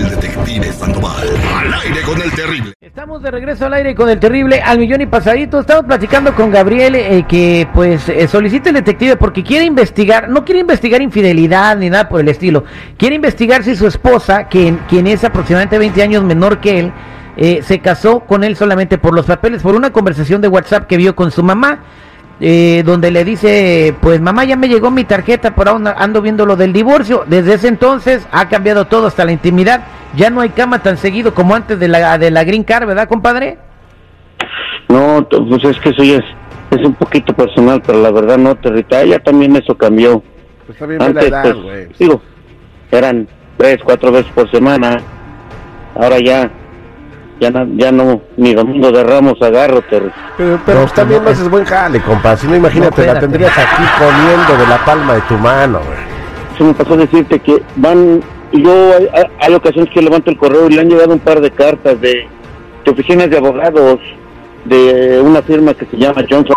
el detective Sandoval. Al aire con el terrible. Estamos de regreso al aire con el terrible al millón y pasadito. Estamos platicando con Gabriel eh, que pues eh, solicita el detective porque quiere investigar, no quiere investigar infidelidad ni nada por el estilo. Quiere investigar si su esposa, quien, quien es aproximadamente 20 años menor que él, eh, se casó con él solamente por los papeles, por una conversación de WhatsApp que vio con su mamá. eh, donde le dice, pues mamá ya me llegó mi tarjeta, por ahora ando viendo lo del divorcio. Desde ese entonces ha cambiado todo, hasta la intimidad. Ya no hay cama tan seguido como antes de la, de la Green Card, ¿verdad, compadre? No, pues es que eso ya es, es un poquito personal, pero la verdad no, Territa, ya también eso cambió. Pues la Antes, edad, pues, digo, eran tres, cuatro veces por semana. Ahora ya, ya, no- ya no, ni domingo de Ramos agarro, Terry. Pero, pero No, pues también no, no es- haces buen jale, compa. Si no, imagínate, No, la tendrías aquí poniendo de la palma de tu mano, güey. Se me pasó decirte que van, yo hay, hay- ocasiones que levanto el correo y le han llegado un par de cartas de, de oficinas de abogados de una firma que se llama Johnson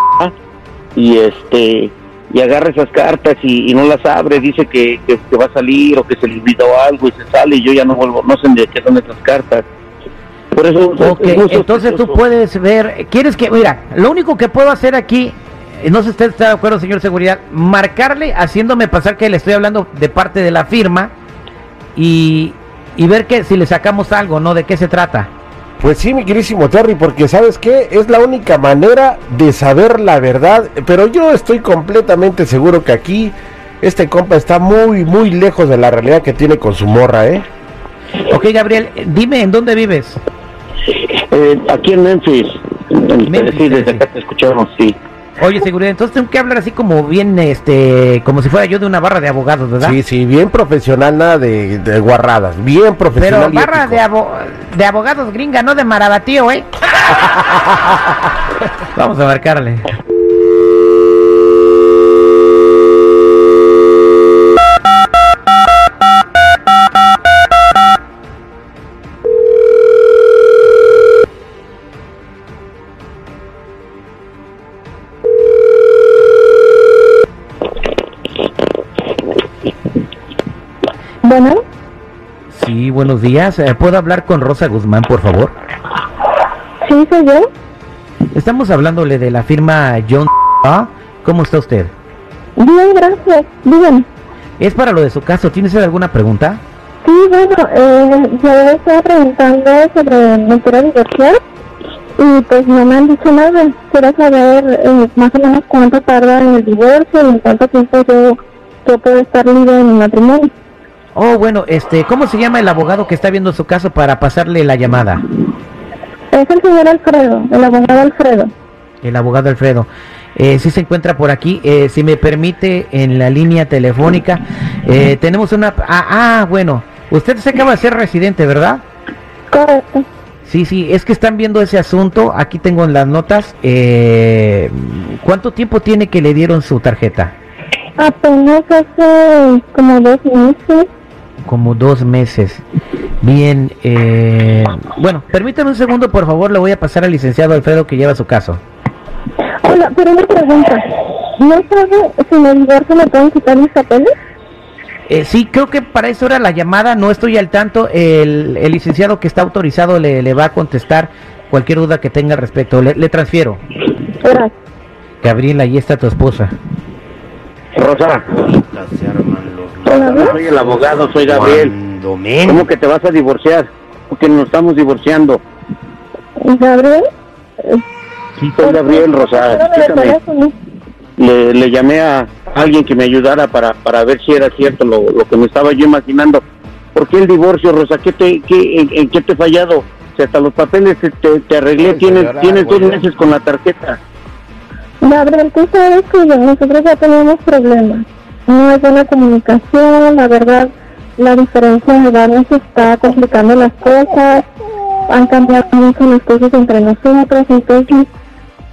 y este y agarra esas cartas y, y no las abre, dice que, que, que va a salir o que se le olvidó algo y se sale y yo ya no vuelvo, no sé de qué son esas cartas. Por eso Ok, es muy entonces tú puedes ver, quieres que, mira, lo único que puedo hacer aquí, eh, no sé si usted está de acuerdo, señor seguridad, marcarle haciéndome pasar que le estoy hablando de parte de la firma y, y ver que si le sacamos algo, ¿no? ¿De qué se trata? Pues sí, mi querísimo Terry, porque ¿sabes qué? Es la única manera de saber la verdad. Pero yo estoy completamente seguro que aquí este compa está muy, muy lejos de la realidad que tiene con su morra, ¿eh? Ok, Gabriel, dime, ¿en dónde vives? Eh, aquí en Memphis, en- Memphis, sí, desde acá te escuchamos, sí. Oye, seguridad, entonces tengo que hablar así como bien, este, como si fuera yo de una barra de abogados, ¿verdad? Sí, sí, bien profesional, nada de, de guarradas. Bien profesional. Pero y barra de, abo- de abogados gringa, no de marabatío, ¿eh? Vamos a marcarle. Bueno, Sí, buenos días. Eh, ¿Puedo hablar con Rosa Guzmán, por favor? sí, soy yo. Estamos hablándole de la firma John. ¿Cómo está usted? Bien, gracias. Dígame. Es para lo de su caso. ¿Tiene usted alguna pregunta? Sí, bueno, eh, yo estaba preguntando sobre me quiero divorciar y pues no me han dicho nada. Quiero saber eh, más o menos cuánto tarda en el divorcio y en cuánto tiempo yo, yo puedo estar libre en mi matrimonio. Oh, bueno, este, ¿cómo se llama el abogado que está viendo su caso para pasarle la llamada? Es el señor Alfredo, el abogado Alfredo. El abogado Alfredo. Eh, si se encuentra por aquí, eh, si me permite, en la línea telefónica, eh, tenemos una... Ah, ah, bueno, usted se acaba de ser residente, ¿verdad? Correcto. Sí, sí, es que están viendo ese asunto. Aquí tengo en las notas. Eh, ¿Cuánto tiempo tiene que le dieron su tarjeta? Apenas hace como dos meses. Como dos meses. Bien, eh, bueno, permítame un segundo, por favor. Le voy a pasar al licenciado Alfredo que lleva su caso. Hola, pero una pregunta. ¿No sabe si me divorcio me pueden quitar mis papeles? Eh, sí, creo que para eso era la llamada. No estoy al tanto. El, el licenciado que está autorizado le, le va a contestar cualquier duda que tenga al respecto. Le, le transfiero. Gracias. Gabriela, ahí está tu esposa. Rosa, Hola, ¿no? soy el abogado, soy Gabriel. ¿Cómo que te vas a divorciar? Porque nos estamos divorciando. Gabriel. Soy Gabriel, Rosa. Número de Explícame. teléfono. Le, le llamé a alguien que me ayudara para, para ver si era cierto lo, lo que me estaba yo imaginando. ¿Por qué el divorcio, Rosa? ¿Qué te, qué, en, en qué te he fallado? Si hasta los papeles te, te, te arreglé, tienes, señora, tienes dos meses con la tarjeta. Gabriel, tú sabes que nosotros ya tenemos problemas. No hay buena comunicación, la verdad, la diferencia de edad nos está complicando las cosas. Han cambiado mucho las cosas entre nosotros, entonces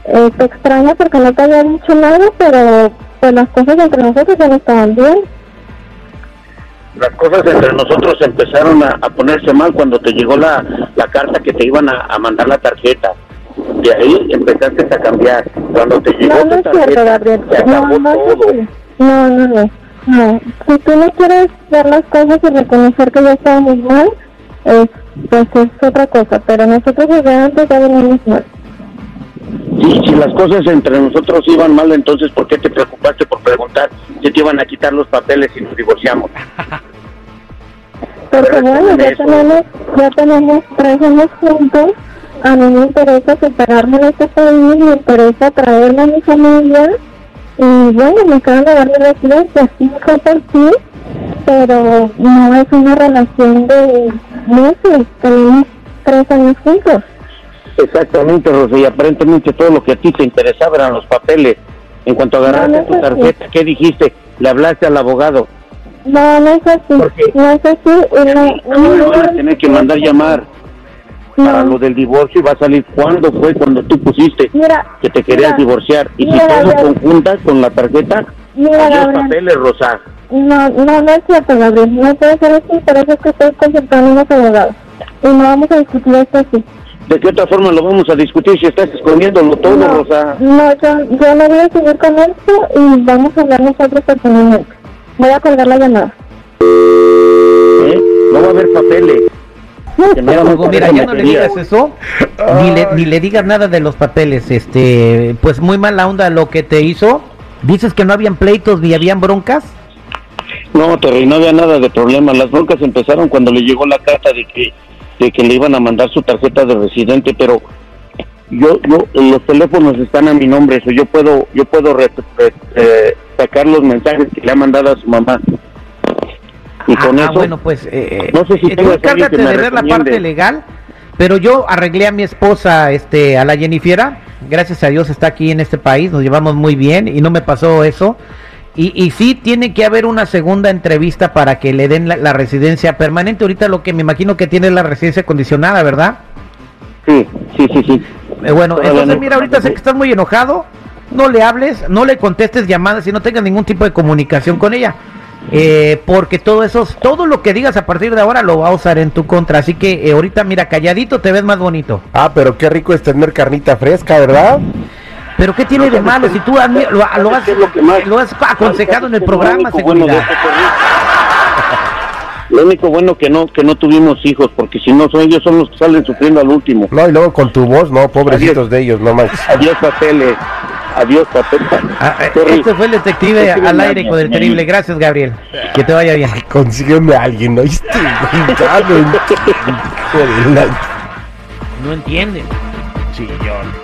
eh, te extraña porque no te había dicho nada, pero pues las cosas entre nosotros ya no estaban bien. Las cosas entre nosotros empezaron a, a ponerse mal cuando te llegó la, la carta que te iban a, a mandar la tarjeta. De ahí empezaste a cambiar. Cuando te llegó No, no tu cierto, tarjeta, Gabriel. se acabó No, todo. No, no, no. No, si tú no quieres ver las cosas y reconocer que ya estábamos mal, es, pues es otra cosa, pero nosotros desde antes ya venimos mal. Y si las cosas entre nosotros iban mal, entonces ¿por qué te preocupaste por preguntar si te iban a quitar los papeles si nos divorciamos? Porque bueno, ya tenemos, ya tenemos tres años juntos, a mí me interesa separarme de este país, me interesa traerme a mi familia, y bueno, me acaban de dar mi residencia, sí fue por sí, pero no es una relación de meses, tenemos tres años juntos. Exactamente, Rosa, y aparentemente todo lo que a ti te interesaba eran los papeles. En cuanto agarraste No, no tu así. tarjeta, ¿qué dijiste? Le hablaste al abogado. No, no es así, ¿Por qué? no es así, no, Me no, van a tener que mandar llamar no. Lo del divorcio y va a salir cuándo fue cuando tú pusiste Mira, que te querías mira, divorciar. Y si mira, todo Gabriel. conjunta con la tarjeta, Mira, Gabriel. papeles, Rosa. No, no, no es cierto, Gabriel. No puede ser así, por eso es que estoy consultando unos abogados. Y no vamos a discutir esto así. ¿De qué otra forma lo vamos a discutir si estás escondiéndolo todo, no, Rosa? no yo, yo no voy a seguir con esto y vamos a hablar nosotros personalmente. Voy a colgar la llamada. ¿Eh? No va a haber papeles. Mira, ya no le digas eso, ni le, ni le digas nada de los papeles, este, pues muy mala onda lo que te hizo. Dices que no habían pleitos ni habían broncas. No, Terry, no había nada de problema. Las broncas empezaron cuando le llegó la carta de que de que le iban a mandar su tarjeta de residente, pero yo yo los teléfonos están a mi nombre, eso yo puedo yo puedo re- re- eh, sacar los mensajes que le ha mandado a su mamá. Y ah, con ah, eso bueno, pues eh, No sé si eh, tú encárgate de ver la parte legal, pero yo arreglé a mi esposa, este, a la Jennifiera, gracias a Dios está aquí en este país, nos llevamos muy bien y no me pasó eso. Y, y sí tiene que haber una segunda entrevista para que le den la, la residencia permanente. Ahorita lo que me imagino que tiene es la residencia condicionada, ¿verdad? sí, sí, sí, sí. Eh, bueno, Todavía entonces no. mira, ahorita sé que estás muy enojado, no le hables, no le contestes llamadas y no tengas ningún tipo de comunicación con ella. Eh, porque todo eso, todo lo que digas a partir de ahora lo va a usar en tu contra. Así que eh, ahorita mira, calladito te ves más bonito. Ah, pero qué rico es tener carnita fresca, ¿verdad? Pero ¿qué tiene de malo si tú lo, lo has, ¿Qué es lo que más- lo has aconsejado en el programa, seguridad? Lo único bueno que no que no tuvimos hijos, porque si no son ellos son los que salen sufriendo al último. No, y luego con tu voz, no, pobrecitos Adiós. de ellos, no manches. Adiós papeles, adiós papeles. Ah, eh, este fue el detective al aire con el terrible. Gracias, Gabriel. Que te vaya bien. Consígueme a alguien, ¿no? Ya no entiendo. Hijo de la- No entienden. Chillón.